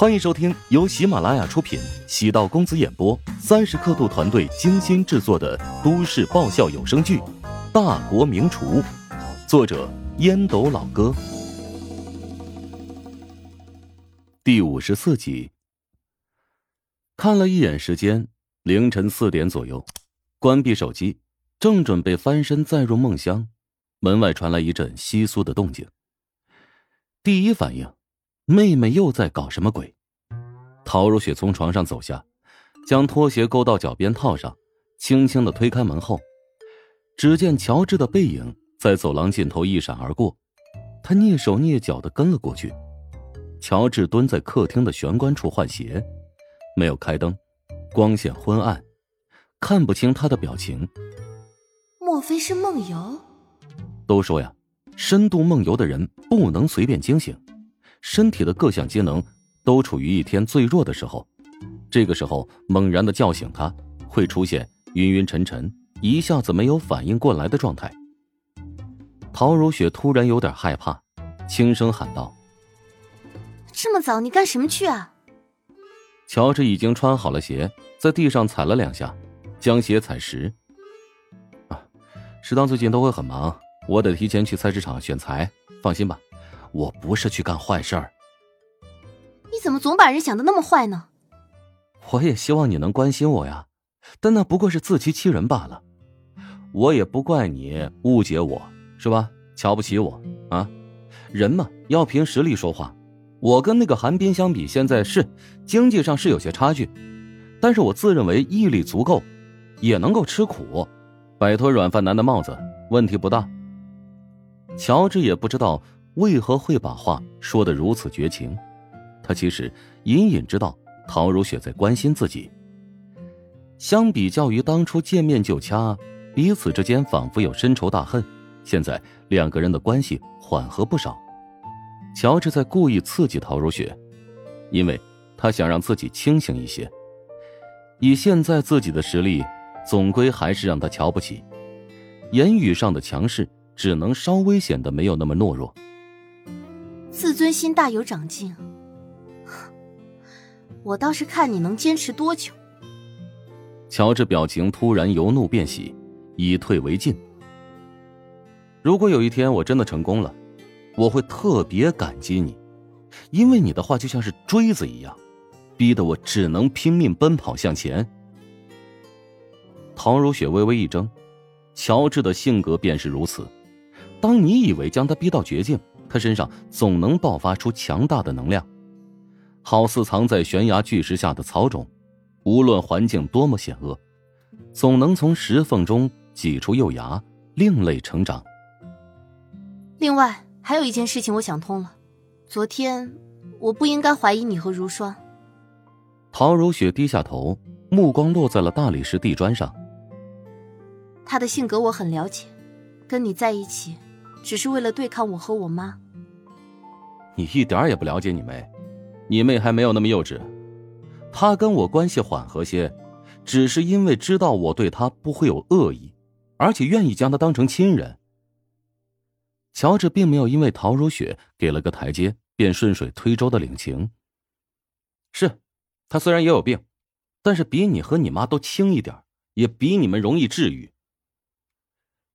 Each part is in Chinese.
欢迎收听由喜马拉雅出品、喜道公子演播、三十刻度团队精心制作的都市爆笑有声剧《大国名厨》，作者烟斗老哥，第五十四集。看了一眼时间，凌晨四点左右，关闭手机，正准备翻身再入梦乡，门外传来一阵窸窣的动静。第一反应。妹妹又在搞什么鬼？陶如雪从床上走下，将拖鞋勾到脚边套上，轻轻的推开门后，只见乔治的背影在走廊尽头一闪而过，他蹑手蹑脚的跟了过去。乔治蹲在客厅的玄关处换鞋，没有开灯，光线昏暗，看不清他的表情。莫非是梦游？都说呀，深度梦游的人不能随便惊醒。身体的各项机能都处于一天最弱的时候，这个时候猛然的叫醒他，会出现晕晕沉沉、一下子没有反应过来的状态。陶如雪突然有点害怕，轻声喊道：“这么早，你干什么去啊？”乔治已经穿好了鞋，在地上踩了两下，将鞋踩实。啊，食堂最近都会很忙，我得提前去菜市场选材。放心吧。我不是去干坏事儿。你怎么总把人想的那么坏呢？我也希望你能关心我呀，但那不过是自欺欺人罢了。我也不怪你误解我，是吧？瞧不起我啊？人嘛，要凭实力说话。我跟那个韩冰相比，现在是经济上是有些差距，但是我自认为毅力足够，也能够吃苦，摆脱软饭男的帽子，问题不大。乔治也不知道。为何会把话说得如此绝情？他其实隐隐知道陶如雪在关心自己。相比较于当初见面就掐，彼此之间仿佛有深仇大恨。现在两个人的关系缓和不少。乔治在故意刺激陶如雪，因为他想让自己清醒一些。以现在自己的实力，总归还是让他瞧不起。言语上的强势，只能稍微显得没有那么懦弱。自尊心大有长进，我倒是看你能坚持多久。乔治表情突然由怒变喜，以退为进。如果有一天我真的成功了，我会特别感激你，因为你的话就像是锥子一样，逼得我只能拼命奔跑向前。唐如雪微微一怔，乔治的性格便是如此，当你以为将他逼到绝境。他身上总能爆发出强大的能量，好似藏在悬崖巨石下的草种，无论环境多么险恶，总能从石缝中挤出幼芽，另类成长。另外还有一件事情，我想通了，昨天我不应该怀疑你和如霜。陶如雪低下头，目光落在了大理石地砖上。他的性格我很了解，跟你在一起。只是为了对抗我和我妈。你一点也不了解你妹，你妹还没有那么幼稚。她跟我关系缓和些，只是因为知道我对她不会有恶意，而且愿意将她当成亲人。乔治并没有因为陶如雪给了个台阶，便顺水推舟的领情。是，她虽然也有病，但是比你和你妈都轻一点，也比你们容易治愈。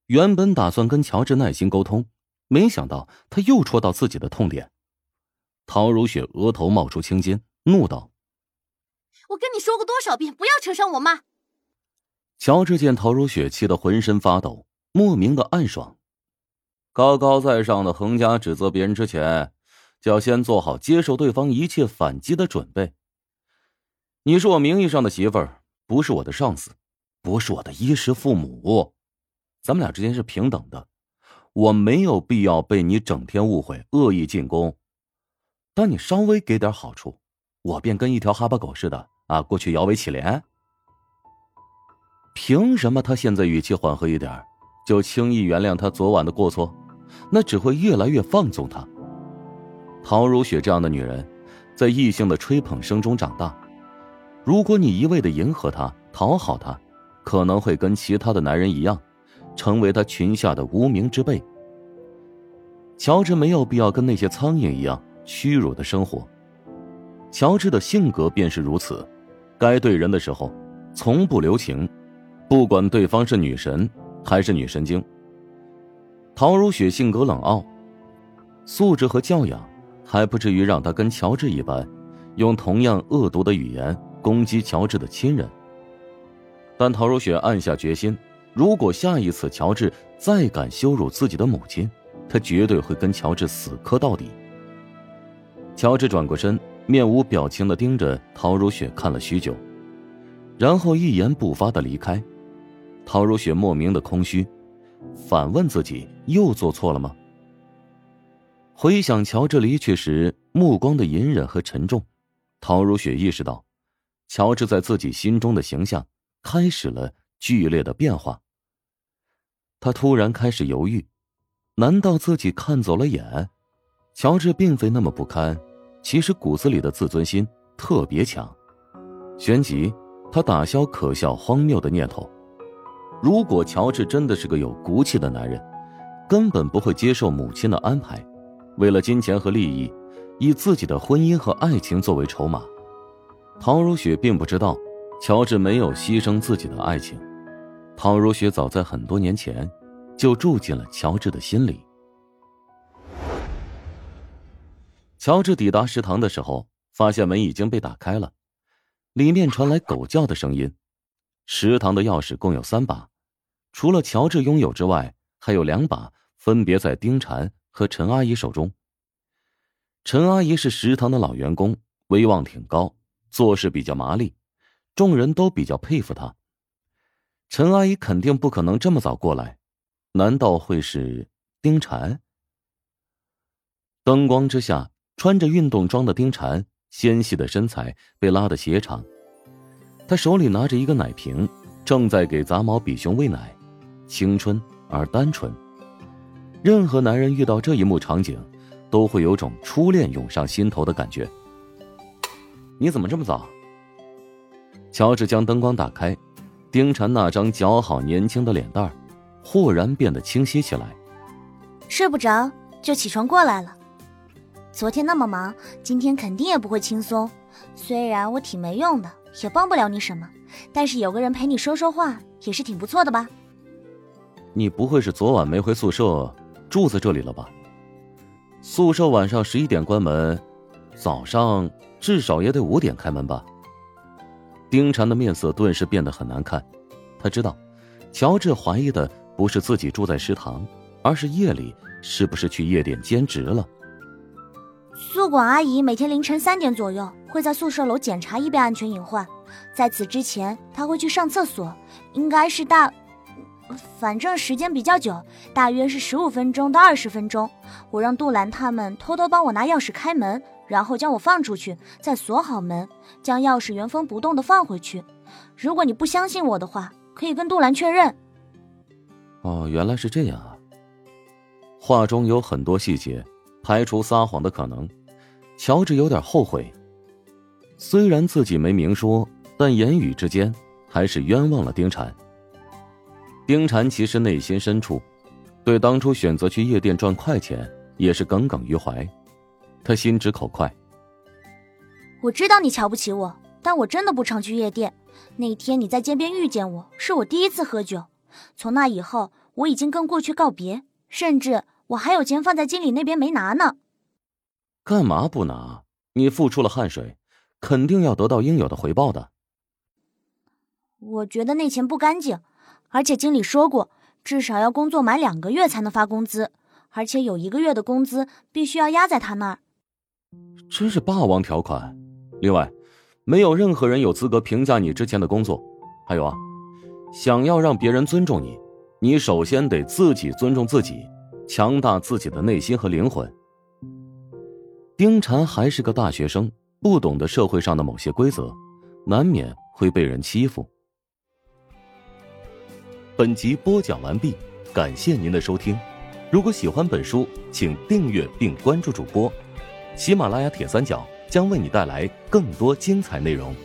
原本打算跟乔治耐心沟通，没想到他又戳到自己的痛点。陶如雪额头冒出青筋，怒道：“我跟你说过多少遍，不要扯上我妈！”乔治见陶如雪气得浑身发抖，莫名的暗爽。高高在上的横加指责别人之前，就要先做好接受对方一切反击的准备。你是我名义上的媳妇儿，不是我的上司，不是我的衣食父母。咱们俩之间是平等的，我没有必要被你整天误会、恶意进攻。当你稍微给点好处，我便跟一条哈巴狗似的啊，过去摇尾乞怜。凭什么他现在语气缓和一点，就轻易原谅他昨晚的过错？那只会越来越放纵他。陶如雪这样的女人，在异性的吹捧声中长大，如果你一味的迎合她、讨好她，可能会跟其他的男人一样。成为他裙下的无名之辈。乔治没有必要跟那些苍蝇一样屈辱的生活。乔治的性格便是如此，该对人的时候，从不留情，不管对方是女神还是女神经。陶如雪性格冷傲，素质和教养还不至于让她跟乔治一般，用同样恶毒的语言攻击乔治的亲人。但陶如雪暗下决心，如果下一次乔治再敢羞辱自己的母亲，她绝对会跟乔治死磕到底。乔治转过身。面无表情的盯着陶如雪看了许久，然后一言不发的离开。陶如雪莫名的空虚，反问自己又做错了吗？回想乔治离去时目光的隐忍和沉重，陶如雪意识到，乔治在自己心中的形象开始了剧烈的变化。他突然开始犹豫，难道自己看走了眼？乔治并非那么不堪。其实骨子里的自尊心特别强，旋即他打消可笑荒谬的念头。如果乔治真的是个有骨气的男人，根本不会接受母亲的安排，为了金钱和利益，以自己的婚姻和爱情作为筹码。陶如雪并不知道，乔治没有牺牲自己的爱情。陶如雪早在很多年前，就住进了乔治的心里。乔治抵达食堂的时候，发现门已经被打开了，里面传来狗叫的声音。食堂的钥匙共有三把，除了乔治拥有之外，还有两把分别在丁婵和陈阿姨手中。陈阿姨是食堂的老员工，威望挺高，做事比较麻利，众人都比较佩服她。陈阿姨肯定不可能这么早过来，难道会是丁婵？灯光之下。穿着运动装的丁婵，纤细的身材被拉得斜长，她手里拿着一个奶瓶，正在给杂毛比熊喂奶，青春而单纯。任何男人遇到这一幕场景，都会有种初恋涌上心头的感觉。你怎么这么早？乔治将灯光打开，丁婵那张姣好年轻的脸蛋儿，豁然变得清晰起来。睡不着就起床过来了。昨天那么忙，今天肯定也不会轻松。虽然我挺没用的，也帮不了你什么，但是有个人陪你说说话也是挺不错的吧？你不会是昨晚没回宿舍，住在这里了吧？宿舍晚上十一点关门，早上至少也得五点开门吧？丁婵的面色顿时变得很难看。他知道，乔治怀疑的不是自己住在食堂，而是夜里是不是去夜店兼职了。宿管阿姨每天凌晨三点左右会在宿舍楼检查一遍安全隐患，在此之前，她会去上厕所，应该是大，反正时间比较久，大约是十五分钟到二十分钟。我让杜兰他们偷偷帮我拿钥匙开门，然后将我放出去，再锁好门，将钥匙原封不动的放回去。如果你不相信我的话，可以跟杜兰确认。哦，原来是这样啊。话中有很多细节。排除撒谎的可能，乔治有点后悔。虽然自己没明说，但言语之间还是冤枉了丁婵。丁婵其实内心深处，对当初选择去夜店赚快钱也是耿耿于怀。他心直口快。我知道你瞧不起我，但我真的不常去夜店。那天你在街边遇见我，是我第一次喝酒。从那以后，我已经跟过去告别，甚至。我还有钱放在经理那边没拿呢，干嘛不拿？你付出了汗水，肯定要得到应有的回报的。我觉得那钱不干净，而且经理说过，至少要工作满两个月才能发工资，而且有一个月的工资必须要压在他那儿。真是霸王条款。另外，没有任何人有资格评价你之前的工作。还有啊，想要让别人尊重你，你首先得自己尊重自己。强大自己的内心和灵魂。丁婵还是个大学生，不懂得社会上的某些规则，难免会被人欺负。本集播讲完毕，感谢您的收听。如果喜欢本书，请订阅并关注主播。喜马拉雅铁三角将为你带来更多精彩内容。